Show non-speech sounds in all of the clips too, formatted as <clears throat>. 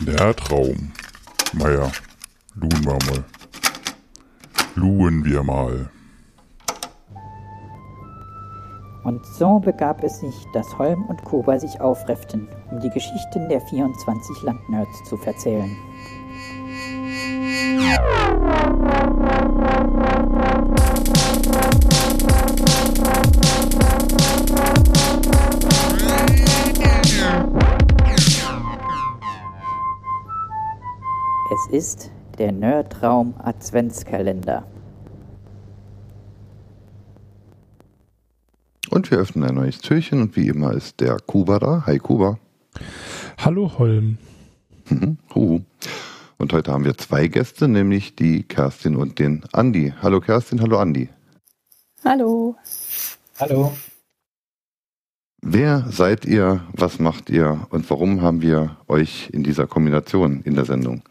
Der Traum. Naja, luhen wir mal. Luhen wir mal. Und so begab es sich, dass Holm und Kuba sich aufrefften, um die Geschichten der 24 Landnerds zu verzählen. Es ist der Nerdraum Adventskalender. Und wir öffnen ein neues Türchen und wie immer ist der Kuba da. Hi Kuba. Hallo Holm. Mhm, Huhu. Und heute haben wir zwei Gäste, nämlich die Kerstin und den Andi. Hallo Kerstin, hallo Andi. Hallo. Hallo. Wer seid ihr, was macht ihr und warum haben wir euch in dieser Kombination in der Sendung?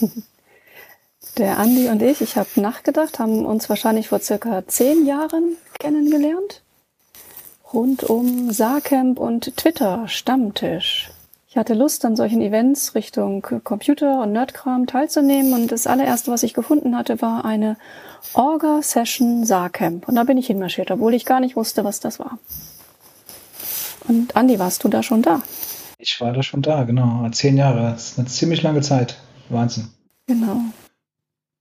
<laughs> Der Andi und ich, ich habe nachgedacht, haben uns wahrscheinlich vor circa zehn Jahren kennengelernt. Rund um Saarcamp und Twitter Stammtisch. Ich hatte Lust, an solchen Events Richtung Computer und Nerdkram teilzunehmen und das allererste, was ich gefunden hatte, war eine Orga-Session Saarcamp. Und da bin ich hinmarschiert, obwohl ich gar nicht wusste, was das war. Und Andi, warst du da schon da? Ich war da schon da, genau. Zehn Jahre. Das ist eine ziemlich lange Zeit. Wahnsinn. Genau.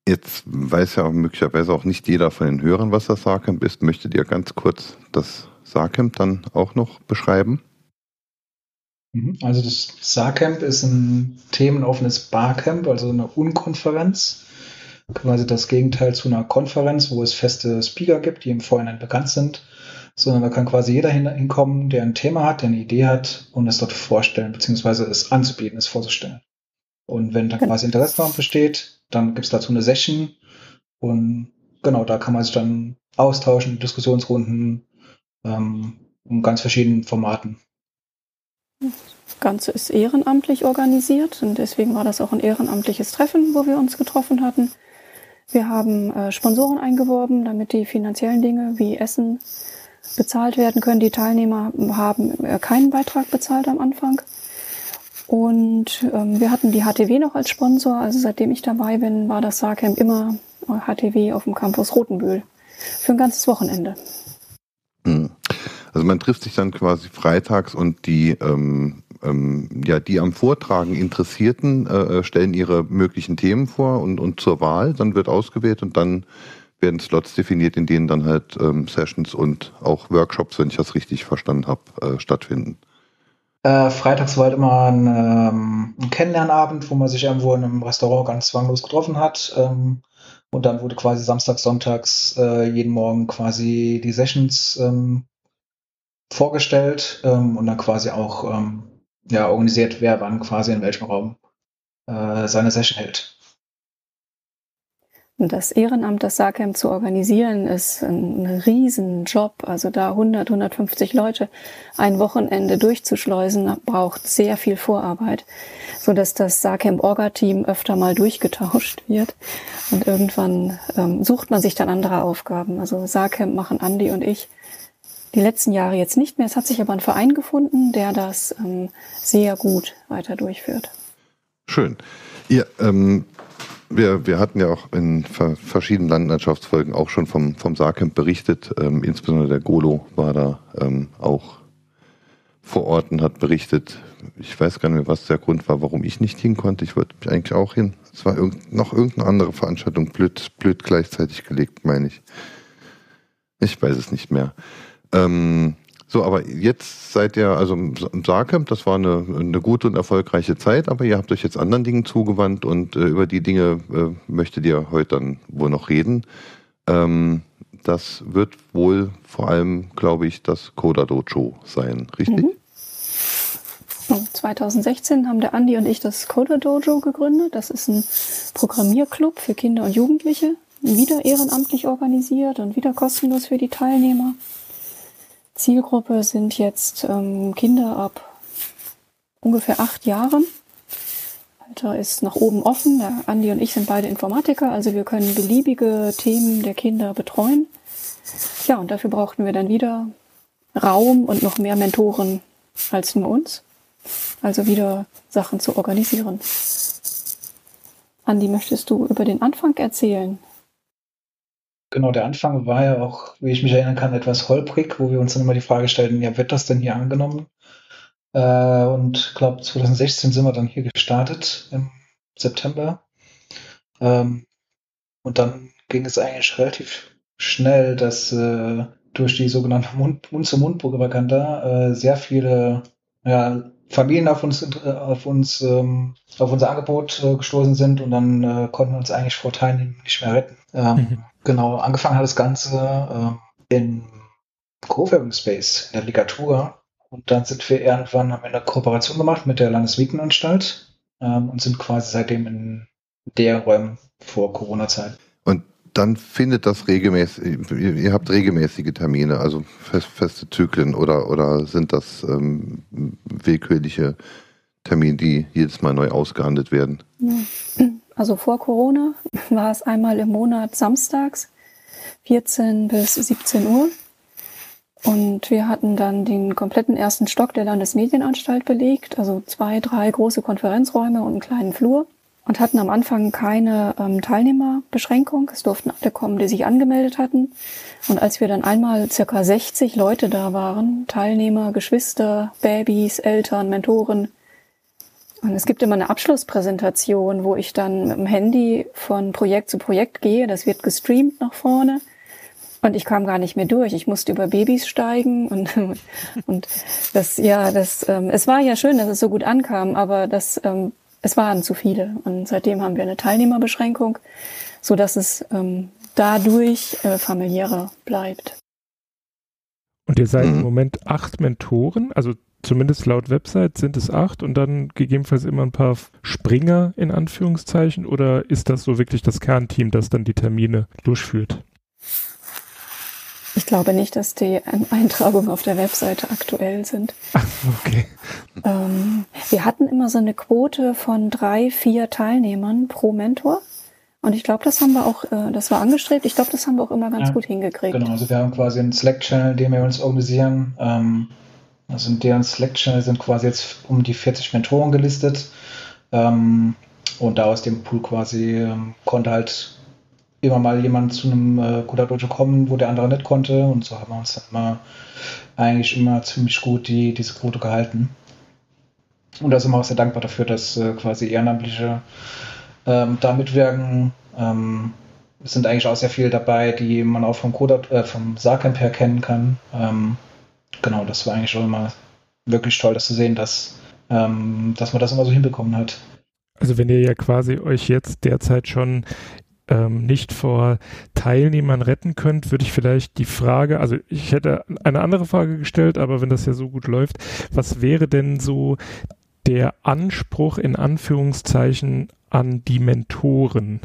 Jetzt weiß ja möglicherweise auch nicht jeder von den Hörern, was das Saarcamp ist. Möchtet ihr ganz kurz das Saarcamp dann auch noch beschreiben? Mhm. Also das Saarcamp ist ein themenoffenes Barcamp, also eine Unkonferenz. Quasi das Gegenteil zu einer Konferenz, wo es feste Speaker gibt, die im Vorhinein bekannt sind. Sondern da kann quasi jeder hinkommen, der ein Thema hat, der eine Idee hat und es dort vorstellen, beziehungsweise es anzubieten, es vorzustellen. Und wenn da quasi Interesse daran besteht, dann gibt es dazu eine Session und genau, da kann man sich dann austauschen, Diskussionsrunden ähm, in ganz verschiedenen Formaten. Das Ganze ist ehrenamtlich organisiert und deswegen war das auch ein ehrenamtliches Treffen, wo wir uns getroffen hatten. Wir haben äh, Sponsoren eingeworben, damit die finanziellen Dinge wie Essen bezahlt werden können. Die Teilnehmer haben äh, keinen Beitrag bezahlt am Anfang. Und ähm, wir hatten die HTW noch als Sponsor. Also seitdem ich dabei bin, war das Saarcamp immer HTW auf dem Campus Rotenbühl. Für ein ganzes Wochenende. Hm. Also man trifft sich dann quasi freitags und die, ähm, ähm, ja, die am Vortragen Interessierten äh, stellen ihre möglichen Themen vor und, und zur Wahl. Dann wird ausgewählt und dann werden Slots definiert, in denen dann halt ähm, Sessions und auch Workshops, wenn ich das richtig verstanden habe, äh, stattfinden. Äh, freitags war halt immer ein, ähm, ein, Kennenlernabend, wo man sich irgendwo in einem Restaurant ganz zwanglos getroffen hat. Ähm, und dann wurde quasi samstags, sonntags äh, jeden Morgen quasi die Sessions ähm, vorgestellt ähm, und dann quasi auch ähm, ja, organisiert, wer wann quasi in welchem Raum äh, seine Session hält. Das Ehrenamt, das SACAM zu organisieren, ist ein Riesenjob. Also da 100, 150 Leute ein Wochenende durchzuschleusen, braucht sehr viel Vorarbeit, so dass das SACAM Orga-Team öfter mal durchgetauscht wird. Und irgendwann ähm, sucht man sich dann andere Aufgaben. Also SACAM machen Andi und ich die letzten Jahre jetzt nicht mehr. Es hat sich aber ein Verein gefunden, der das ähm, sehr gut weiter durchführt. Schön. Ihr, ähm, wir, wir hatten ja auch in verschiedenen Landwirtschaftsfolgen auch schon vom, vom Saarcamp berichtet. Ähm, insbesondere der Golo war da ähm, auch vor Ort und hat berichtet. Ich weiß gar nicht mehr, was der Grund war, warum ich nicht hin konnte. Ich wollte mich eigentlich auch hin. Es war irgend, noch irgendeine andere Veranstaltung, blöd, blöd gleichzeitig gelegt, meine ich. Ich weiß es nicht mehr. Ähm, so, aber jetzt seid ihr, also im Saarcamp, das war eine, eine gute und erfolgreiche Zeit, aber ihr habt euch jetzt anderen Dingen zugewandt und äh, über die Dinge äh, möchtet ihr heute dann wohl noch reden. Ähm, das wird wohl vor allem, glaube ich, das Coda Dojo sein, richtig? Mhm. 2016 haben der Andi und ich das Coda Dojo gegründet. Das ist ein Programmierclub für Kinder und Jugendliche, wieder ehrenamtlich organisiert und wieder kostenlos für die Teilnehmer. Zielgruppe sind jetzt ähm, Kinder ab ungefähr acht Jahren. Alter ist nach oben offen. Der Andi und ich sind beide Informatiker, also wir können beliebige Themen der Kinder betreuen. Ja, und dafür brauchten wir dann wieder Raum und noch mehr Mentoren als nur uns. also wieder Sachen zu organisieren. Andi, möchtest du über den Anfang erzählen? Genau, der Anfang war ja auch, wie ich mich erinnern kann, etwas holprig, wo wir uns dann immer die Frage stellten, ja, wird das denn hier angenommen? Äh, und ich glaube, 2016 sind wir dann hier gestartet im September. Ähm, und dann ging es eigentlich relativ schnell, dass äh, durch die sogenannte Mund-zu-Mund-Propaganda äh, sehr viele ja, Familien auf uns, äh, auf uns, ähm, auf unser Angebot äh, gestoßen sind und dann äh, konnten wir uns eigentlich vor Teilnehmen nicht mehr retten. Ähm, mhm. Genau, angefangen hat das Ganze äh, in Coworking Space, in der Ligatur. Und dann sind wir irgendwann, haben wir eine Kooperation gemacht mit der Landesmietenanstalt ähm, und sind quasi seitdem in der Räumen vor Corona-Zeit. Und dann findet das regelmäßig, ihr habt regelmäßige Termine, also fest, feste Zyklen oder, oder sind das ähm, willkürliche Termine, die jedes Mal neu ausgehandelt werden? Also vor Corona <laughs> war es einmal im Monat samstags 14 bis 17 Uhr. Und wir hatten dann den kompletten ersten Stock der Landesmedienanstalt belegt, also zwei, drei große Konferenzräume und einen kleinen Flur und hatten am Anfang keine ähm, Teilnehmerbeschränkung. Es durften alle kommen, die sich angemeldet hatten. Und als wir dann einmal circa 60 Leute da waren, Teilnehmer, Geschwister, Babys, Eltern, Mentoren, und es gibt immer eine Abschlusspräsentation, wo ich dann mit dem Handy von Projekt zu Projekt gehe. Das wird gestreamt nach vorne. Und ich kam gar nicht mehr durch. Ich musste über Babys steigen <laughs> und, und das, ja, das, ähm, es war ja schön, dass es so gut ankam, aber das ähm, es waren zu viele. Und seitdem haben wir eine Teilnehmerbeschränkung, so dass es ähm, dadurch äh, familiärer bleibt. Und ihr seid mhm. im Moment acht Mentoren, also zumindest laut Website sind es acht und dann gegebenenfalls immer ein paar Springer in Anführungszeichen oder ist das so wirklich das Kernteam, das dann die Termine durchführt? Ich glaube nicht, dass die Eintragungen auf der Webseite aktuell sind. Ach, okay. Ähm, wir hatten immer so eine Quote von drei, vier Teilnehmern pro Mentor. Und ich glaube, das haben wir auch, äh, das war angestrebt. Ich glaube, das haben wir auch immer ganz ja, gut hingekriegt. Genau, also wir haben quasi einen Slack-Channel, den wir uns organisieren. Ähm, also in deren Slack-Channel sind quasi jetzt um die 40 Mentoren gelistet. Ähm, und da aus dem Pool quasi ähm, konnte halt immer mal jemand zu einem äh, Dojo kommen, wo der andere nicht konnte. Und so haben wir uns dann immer eigentlich immer ziemlich gut die, diese Quote gehalten. Und da sind wir auch sehr dankbar dafür, dass äh, quasi Ehrenamtliche ähm, da mitwirken. Ähm, es sind eigentlich auch sehr viele dabei, die man auch vom, Kodak, äh, vom Saarcamp her kennen kann. Ähm, genau, das war eigentlich schon immer wirklich toll, das zu sehen, dass, ähm, dass man das immer so hinbekommen hat. Also wenn ihr ja quasi euch jetzt derzeit schon ähm, nicht vor Teilnehmern retten könnt, würde ich vielleicht die Frage, also ich hätte eine andere Frage gestellt, aber wenn das ja so gut läuft, was wäre denn so der Anspruch in Anführungszeichen an die Mentoren?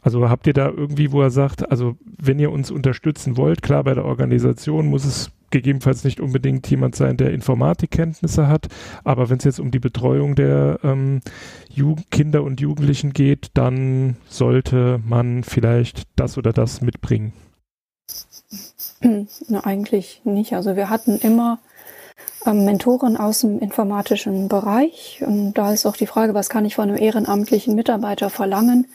Also habt ihr da irgendwie, wo er sagt, also wenn ihr uns unterstützen wollt, klar, bei der Organisation muss es gegebenenfalls nicht unbedingt jemand sein, der Informatikkenntnisse hat, aber wenn es jetzt um die Betreuung der ähm, Kinder und Jugendlichen geht, dann sollte man vielleicht das oder das mitbringen. <clears throat> Na, eigentlich nicht. Also wir hatten immer ähm, Mentoren aus dem informatischen Bereich. Und da ist auch die Frage, was kann ich von einem ehrenamtlichen Mitarbeiter verlangen?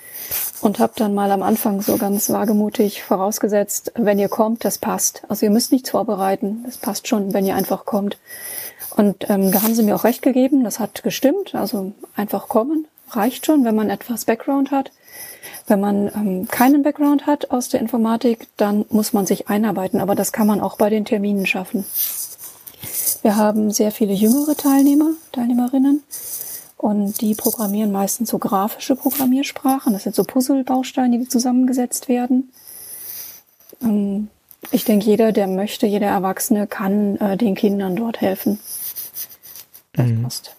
Und habe dann mal am Anfang so ganz wagemutig vorausgesetzt, wenn ihr kommt, das passt. Also ihr müsst nichts vorbereiten, das passt schon, wenn ihr einfach kommt. Und ähm, da haben sie mir auch recht gegeben, das hat gestimmt. Also einfach kommen reicht schon, wenn man etwas Background hat. Wenn man ähm, keinen Background hat aus der Informatik, dann muss man sich einarbeiten. Aber das kann man auch bei den Terminen schaffen. Wir haben sehr viele jüngere Teilnehmer, Teilnehmerinnen. Und die programmieren meistens so grafische Programmiersprachen. Das sind so Puzzlebausteine, die zusammengesetzt werden. Ähm, ich denke, jeder, der möchte, jeder Erwachsene kann äh, den Kindern dort helfen. Das mhm. passt.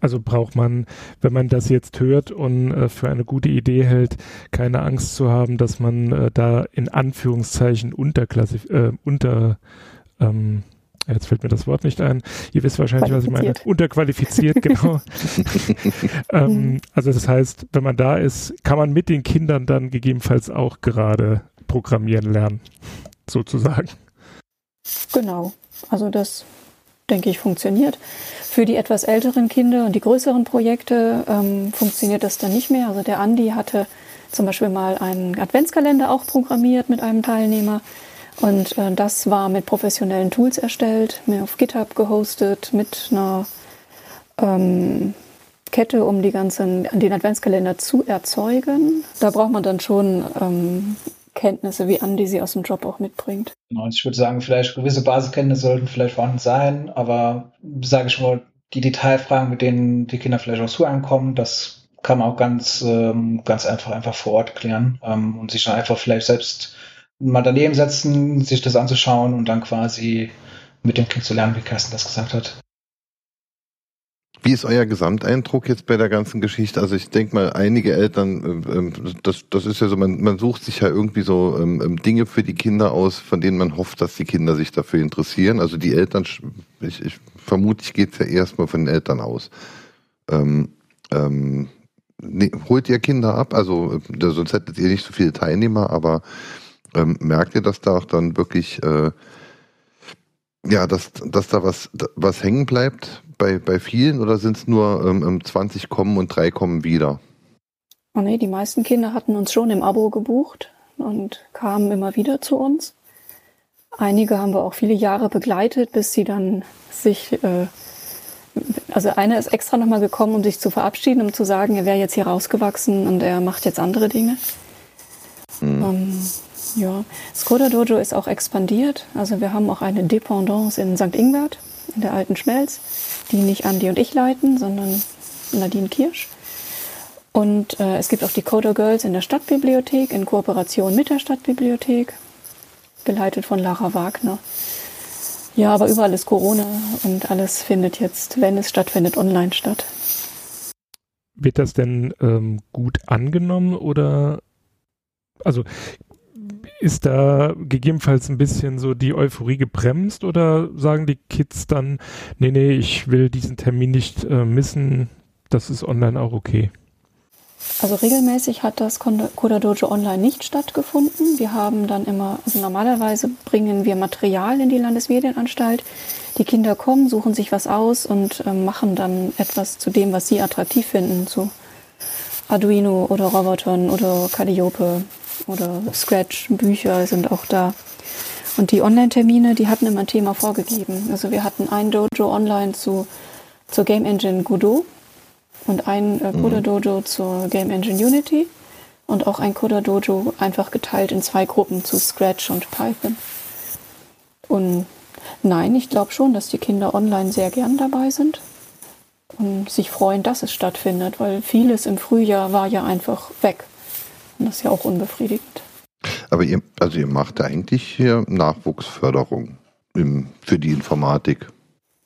Also braucht man, wenn man das jetzt hört und äh, für eine gute Idee hält, keine Angst zu haben, dass man äh, da in Anführungszeichen unterklassif äh, unter ähm, Jetzt fällt mir das Wort nicht ein. Ihr wisst wahrscheinlich, was ich meine. Unterqualifiziert, genau. <laughs> ähm, also das heißt, wenn man da ist, kann man mit den Kindern dann gegebenenfalls auch gerade programmieren lernen, sozusagen. Genau. Also das denke ich, funktioniert. Für die etwas älteren Kinder und die größeren Projekte ähm, funktioniert das dann nicht mehr. Also der Andi hatte zum Beispiel mal einen Adventskalender auch programmiert mit einem Teilnehmer. Und äh, das war mit professionellen Tools erstellt, mir auf GitHub gehostet, mit einer ähm, Kette, um die ganzen, den Adventskalender zu erzeugen. Da braucht man dann schon ähm, Kenntnisse, wie Andi sie aus dem Job auch mitbringt. Genau, ich würde sagen, vielleicht gewisse Basiskenntnisse sollten vielleicht vorhanden sein, aber sage ich mal, die Detailfragen, mit denen die Kinder vielleicht auch zuankommen, das kann man auch ganz, ähm, ganz einfach, einfach vor Ort klären ähm, und sich dann einfach vielleicht selbst mal daneben setzen, sich das anzuschauen und dann quasi mit dem Kind zu lernen, wie Carsten das gesagt hat. Wie ist euer Gesamteindruck jetzt bei der ganzen Geschichte? Also ich denke mal, einige Eltern, äh, ähm, das, das ist ja so, man, man sucht sich ja irgendwie so ähm, ähm, Dinge für die Kinder aus, von denen man hofft, dass die Kinder sich dafür interessieren. Also die Eltern, ich, ich vermutlich geht es ja erstmal von den Eltern aus. Ähm, ähm, ne, holt ihr Kinder ab? Also äh, sonst hättet ihr nicht so viele Teilnehmer, aber ähm, merkt ihr, dass da auch dann wirklich äh, ja, dass, dass da was, was hängen bleibt bei, bei vielen oder sind es nur ähm, 20 kommen und drei kommen wieder? Oh nee, die meisten Kinder hatten uns schon im Abo gebucht und kamen immer wieder zu uns. Einige haben wir auch viele Jahre begleitet, bis sie dann sich, äh, also einer ist extra nochmal gekommen, um sich zu verabschieden, um zu sagen, er wäre jetzt hier rausgewachsen und er macht jetzt andere Dinge. Hm. Ähm, ja, Skoda Dojo ist auch expandiert. Also wir haben auch eine Dependance in St. Ingbert, in der alten Schmelz, die nicht Andi und ich leiten, sondern Nadine Kirsch. Und äh, es gibt auch die Coder Girls in der Stadtbibliothek in Kooperation mit der Stadtbibliothek, geleitet von Lara Wagner. Ja, aber überall ist Corona und alles findet jetzt, wenn es stattfindet, online statt. Wird das denn ähm, gut angenommen oder also ist da gegebenenfalls ein bisschen so die Euphorie gebremst oder sagen die Kids dann, nee, nee, ich will diesen Termin nicht äh, missen, das ist online auch okay? Also regelmäßig hat das Coda Dojo online nicht stattgefunden. Wir haben dann immer, also normalerweise bringen wir Material in die Landesmedienanstalt. Die Kinder kommen, suchen sich was aus und äh, machen dann etwas zu dem, was sie attraktiv finden, zu Arduino oder Robotern oder Calliope oder Scratch, Bücher sind auch da. Und die Online-Termine, die hatten immer ein Thema vorgegeben. Also wir hatten ein Dojo online zu, zur Game Engine Godot und ein äh, Coda mhm. Dojo zur Game Engine Unity und auch ein Coda Dojo einfach geteilt in zwei Gruppen zu Scratch und Python. Und nein, ich glaube schon, dass die Kinder online sehr gern dabei sind und sich freuen, dass es stattfindet, weil vieles im Frühjahr war ja einfach weg. Und das ist ja auch unbefriedigend. Aber ihr, also ihr macht eigentlich hier Nachwuchsförderung im, für die Informatik.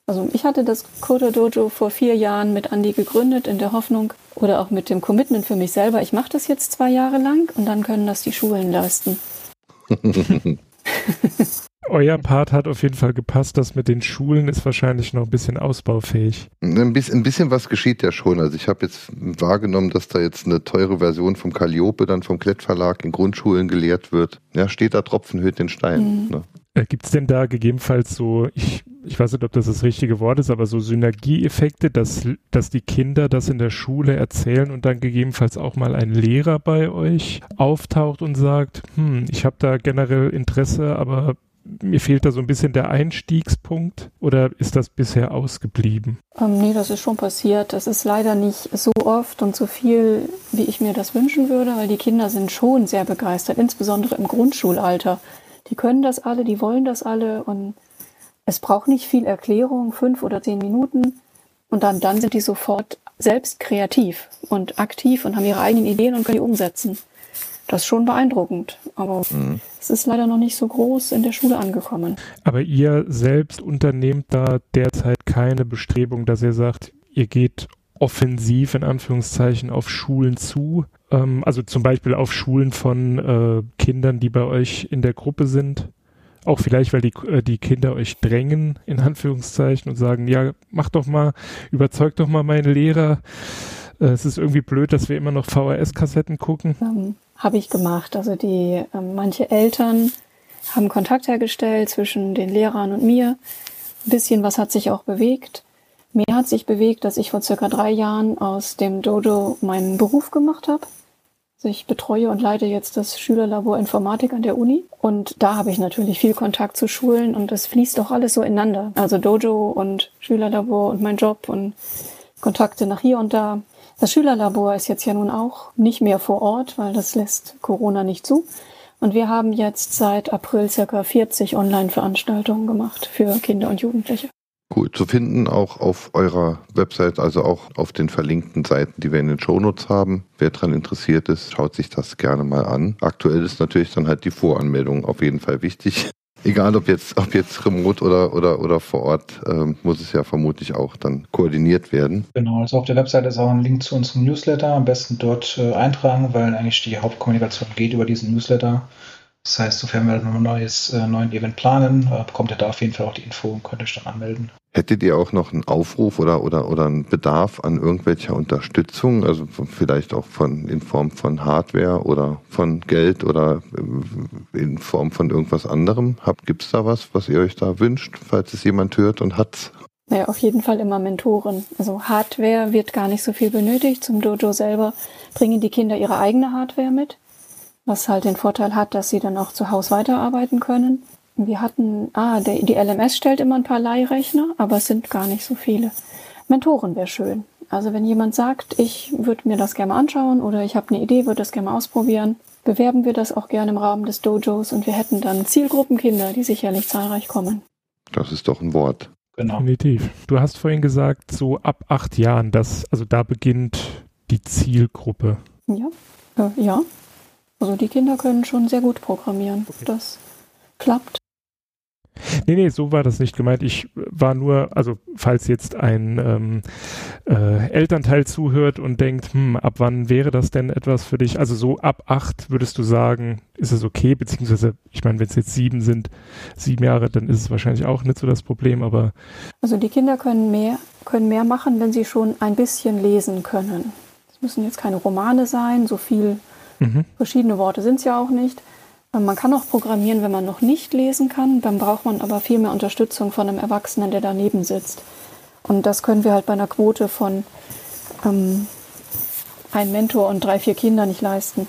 Also ich hatte das Coder Dojo vor vier Jahren mit Andy gegründet in der Hoffnung oder auch mit dem Commitment für mich selber, ich mache das jetzt zwei Jahre lang und dann können das die Schulen leisten. <laughs> Euer Part hat auf jeden Fall gepasst. Das mit den Schulen ist wahrscheinlich noch ein bisschen ausbaufähig. Ein bisschen, ein bisschen was geschieht ja schon. Also ich habe jetzt wahrgenommen, dass da jetzt eine teure Version vom Calliope dann vom Klettverlag in Grundschulen gelehrt wird. Ja, steht da Tropfen hüllt den Stein. Mhm. Ne? Äh, Gibt es denn da gegebenenfalls so, ich, ich weiß nicht, ob das das richtige Wort ist, aber so Synergieeffekte, dass, dass die Kinder das in der Schule erzählen und dann gegebenenfalls auch mal ein Lehrer bei euch auftaucht und sagt, hm, ich habe da generell Interesse, aber mir fehlt da so ein bisschen der Einstiegspunkt oder ist das bisher ausgeblieben? Ähm, nee, das ist schon passiert. Das ist leider nicht so oft und so viel, wie ich mir das wünschen würde, weil die Kinder sind schon sehr begeistert, insbesondere im Grundschulalter. Die können das alle, die wollen das alle und es braucht nicht viel Erklärung, fünf oder zehn Minuten und dann, dann sind die sofort selbst kreativ und aktiv und haben ihre eigenen Ideen und können die umsetzen. Das ist schon beeindruckend, aber mhm. es ist leider noch nicht so groß in der Schule angekommen. Aber ihr selbst unternehmt da derzeit keine Bestrebung, dass ihr sagt, ihr geht offensiv in Anführungszeichen auf Schulen zu, ähm, also zum Beispiel auf Schulen von äh, Kindern, die bei euch in der Gruppe sind. Auch vielleicht, weil die, äh, die Kinder euch drängen, in Anführungszeichen, und sagen, ja, mach doch mal, überzeug doch mal meine Lehrer. Äh, es ist irgendwie blöd, dass wir immer noch VHS-Kassetten gucken. Ähm, Habe ich gemacht. Also die äh, manche Eltern haben Kontakt hergestellt zwischen den Lehrern und mir Ein bisschen was hat sich auch bewegt. Mehr hat sich bewegt, dass ich vor circa drei Jahren aus dem Dojo meinen Beruf gemacht habe. Also ich betreue und leite jetzt das Schülerlabor Informatik an der Uni. Und da habe ich natürlich viel Kontakt zu Schulen und das fließt auch alles so ineinander. Also Dojo und Schülerlabor und mein Job und Kontakte nach hier und da. Das Schülerlabor ist jetzt ja nun auch nicht mehr vor Ort, weil das lässt Corona nicht zu. Und wir haben jetzt seit April circa 40 Online-Veranstaltungen gemacht für Kinder und Jugendliche. Cool. Zu finden auch auf eurer Website, also auch auf den verlinkten Seiten, die wir in den Shownotes haben. Wer daran interessiert ist, schaut sich das gerne mal an. Aktuell ist natürlich dann halt die Voranmeldung auf jeden Fall wichtig. Egal ob jetzt, ob jetzt remote oder, oder, oder vor Ort, ähm, muss es ja vermutlich auch dann koordiniert werden. Genau, also auf der Webseite ist auch ein Link zu unserem Newsletter. Am besten dort äh, eintragen, weil eigentlich die Hauptkommunikation geht über diesen Newsletter. Das heißt, sofern wir ein neues, äh, neuen Event planen, äh, bekommt ihr da auf jeden Fall auch die Info und könnt euch dann anmelden. Hättet ihr auch noch einen Aufruf oder, oder, oder einen Bedarf an irgendwelcher Unterstützung, also vielleicht auch von, in Form von Hardware oder von Geld oder äh, in Form von irgendwas anderem? Gibt es da was, was ihr euch da wünscht, falls es jemand hört und hat's? Naja, auf jeden Fall immer Mentoren. Also Hardware wird gar nicht so viel benötigt. Zum Dojo selber bringen die Kinder ihre eigene Hardware mit was halt den Vorteil hat, dass sie dann auch zu Hause weiterarbeiten können. Wir hatten, ah, der, die LMS stellt immer ein paar Leihrechner, aber es sind gar nicht so viele. Mentoren wäre schön. Also wenn jemand sagt, ich würde mir das gerne mal anschauen oder ich habe eine Idee, würde das gerne mal ausprobieren, bewerben wir das auch gerne im Rahmen des Dojos und wir hätten dann Zielgruppenkinder, die sicherlich zahlreich kommen. Das ist doch ein Wort. Genau. Definitiv. Du hast vorhin gesagt, so ab acht Jahren, das, also da beginnt die Zielgruppe. Ja, äh, ja, also die Kinder können schon sehr gut programmieren. Okay. Das klappt. Nee, nee, so war das nicht gemeint. Ich war nur, also falls jetzt ein ähm, äh, Elternteil zuhört und denkt, hm, ab wann wäre das denn etwas für dich? Also so ab acht würdest du sagen, ist es okay, beziehungsweise, ich meine, wenn es jetzt sieben sind, sieben Jahre, dann ist es wahrscheinlich auch nicht so das Problem, aber. Also die Kinder können mehr, können mehr machen, wenn sie schon ein bisschen lesen können. Es müssen jetzt keine Romane sein, so viel Mhm. Verschiedene Worte sind es ja auch nicht. Ähm, man kann auch programmieren, wenn man noch nicht lesen kann. Dann braucht man aber viel mehr Unterstützung von einem Erwachsenen, der daneben sitzt. Und das können wir halt bei einer Quote von ähm, einem Mentor und drei, vier Kindern nicht leisten.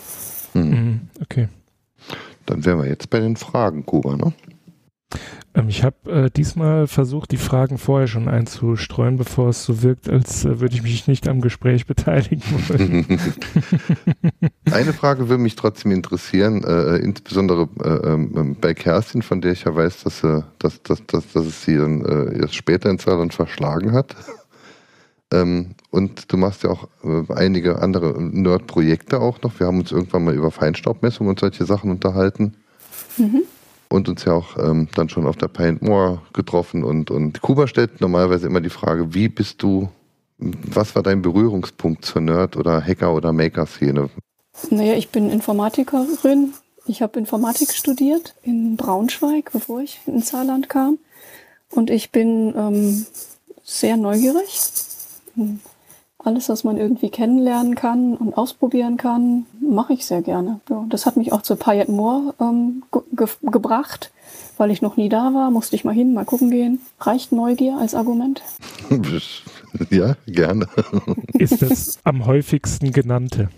Mhm. Okay. Dann wären wir jetzt bei den Fragen, Kuba, ne? Ähm, ich habe äh, diesmal versucht, die Fragen vorher schon einzustreuen, bevor es so wirkt, als äh, würde ich mich nicht am Gespräch beteiligen wollen. <laughs> Eine Frage würde mich trotzdem interessieren, äh, insbesondere äh, ähm, bei Kerstin, von der ich ja weiß, dass, äh, dass, dass, dass, dass es sie dann äh, erst später in Saarland verschlagen hat. Ähm, und du machst ja auch äh, einige andere Nerd-Projekte auch noch. Wir haben uns irgendwann mal über Feinstaubmessung und solche Sachen unterhalten. Mhm und uns ja auch ähm, dann schon auf der Paint More getroffen. Und, und Kuba stellt normalerweise immer die Frage, wie bist du, was war dein Berührungspunkt zur Nerd- oder Hacker- oder Maker-Szene? Naja, ich bin Informatikerin. Ich habe Informatik studiert in Braunschweig, bevor ich ins Saarland kam. Und ich bin ähm, sehr neugierig alles, was man irgendwie kennenlernen kann und ausprobieren kann, mache ich sehr gerne. Ja, das hat mich auch zu Payet Moore ähm, ge gebracht, weil ich noch nie da war, musste ich mal hin, mal gucken gehen. Reicht Neugier als Argument? <laughs> Ja, gerne. <laughs> Ist das am häufigsten genannte?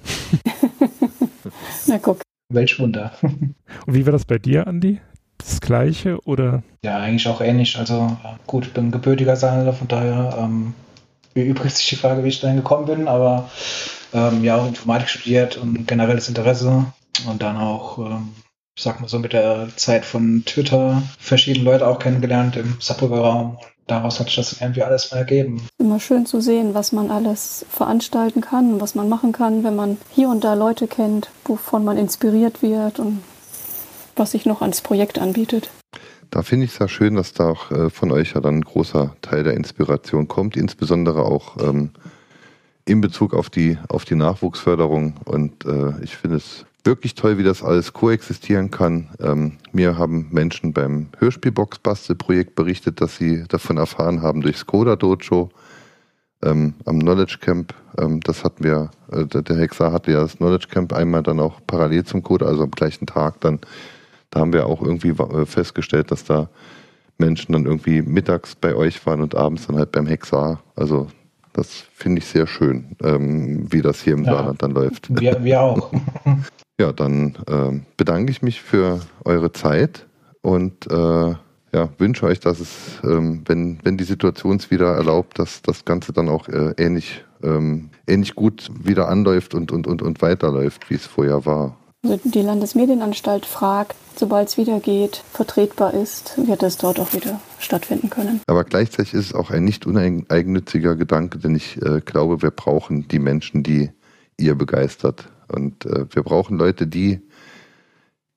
<laughs> Na guck. Welch Wunder. Und wie war das bei dir, Andi? Das gleiche oder? Ja, eigentlich auch ähnlich. Also gut, ich bin gebürtiger Saarländer, von daher ähm, mir übrigens die Frage, wie ich dahin gekommen bin, aber ähm, ja auch Informatik studiert und generelles Interesse und dann auch, ähm, ich sag mal so, mit der Zeit von Twitter verschiedene Leute auch kennengelernt im Saarbrücker Raum. Und daraus hat sich das irgendwie alles mal ergeben. Immer schön zu sehen, was man alles veranstalten kann, was man machen kann, wenn man hier und da Leute kennt, wovon man inspiriert wird und was sich noch als Projekt anbietet. Da finde ich es ja schön, dass da auch äh, von euch ja dann ein großer Teil der Inspiration kommt, insbesondere auch ähm, in Bezug auf die, auf die Nachwuchsförderung. Und äh, ich finde es wirklich toll, wie das alles koexistieren kann. Ähm, mir haben Menschen beim Hörspielbox-Bastel-Projekt berichtet, dass sie davon erfahren haben durch Skoda Dojo ähm, am Knowledge Camp. Ähm, das hatten wir, äh, der Hexer hatte ja das Knowledge Camp einmal dann auch parallel zum Code, also am gleichen Tag dann da haben wir auch irgendwie äh, festgestellt, dass da Menschen dann irgendwie mittags bei euch waren und abends dann halt beim Hexar. Also das finde ich sehr schön, ähm, wie das hier im Ja. Saarland dann läuft. Wir, wir auch. <laughs> <laughs> Ja, dann ähm, bedanke ich mich für eure Zeit und äh, ja, wünsche euch, dass es, ähm, wenn, wenn die Situation es wieder erlaubt, dass das Ganze dann auch äh, ähnlich, ähm, ähnlich gut wieder anläuft und, und, und, und weiterläuft, wie es vorher war. Also die Landesmedienanstalt fragt, sobald es wieder geht, vertretbar ist, wird es dort auch wieder stattfinden können. Aber gleichzeitig ist es auch ein nicht uneigennütziger Gedanke, denn ich äh, glaube, wir brauchen die Menschen, die ihr begeistert. Und äh, wir brauchen Leute, die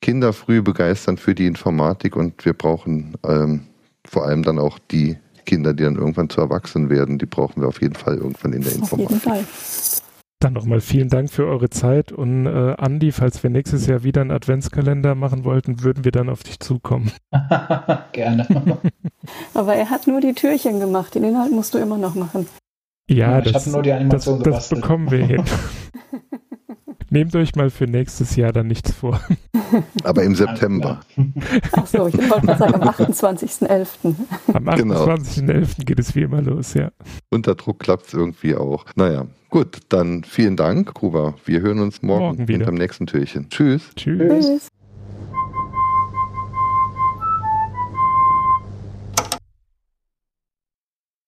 Kinder früh begeistern für die Informatik und wir brauchen ähm, vor allem dann auch die Kinder, die dann irgendwann zu erwachsen werden, die brauchen wir auf jeden Fall irgendwann in der Auf jeden Informatik. Fall. Dann nochmal vielen Dank für eure Zeit und äh, Andi, falls wir nächstes Jahr wieder einen Adventskalender machen wollten, würden wir dann auf dich zukommen. <laughs> Gerne. <laughs> Aber er hat nur die Türchen gemacht, den Inhalt musst du immer noch machen. Ja, ich das, habe nur die das, Animation das gebastelt. bekommen wir hin. <laughs> Nehmt euch mal für nächstes Jahr dann nichts vor. <laughs> Aber im September. Ach so, ich wollte mal sagen, am 28.11. Am Genau. 28.11. geht es wie immer los, ja. Unter Druck klappt es irgendwie auch. Naja, gut, dann vielen Dank, Kuba. Wir hören uns morgen, Morgen wieder. hinterm nächsten Türchen. Tschüss. Tschüss. Tschüss.